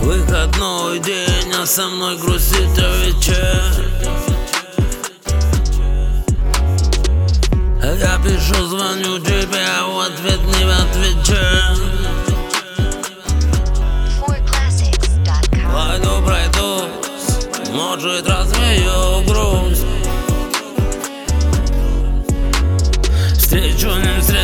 Выходной день, а со мной грустит вечер. Я пишу, звоню тебе, а в ответ не отвечаю. Пойду пройдусь, может развею грусть. Встречу, не встречу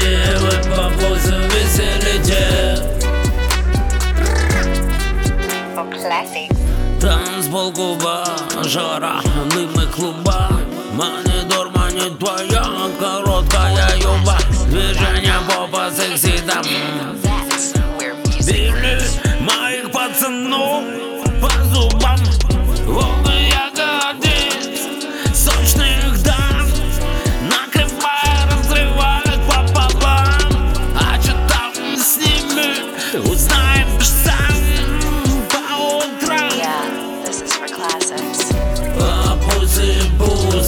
Клуба, жара, дым и клуба. Монитор, не твоя короткая юба. Движение попа секси там Били моих пацанов по зубам. Волны ягодиц, сочных дам Накрывая, разрывают пополам. А что там с ними, узнаешь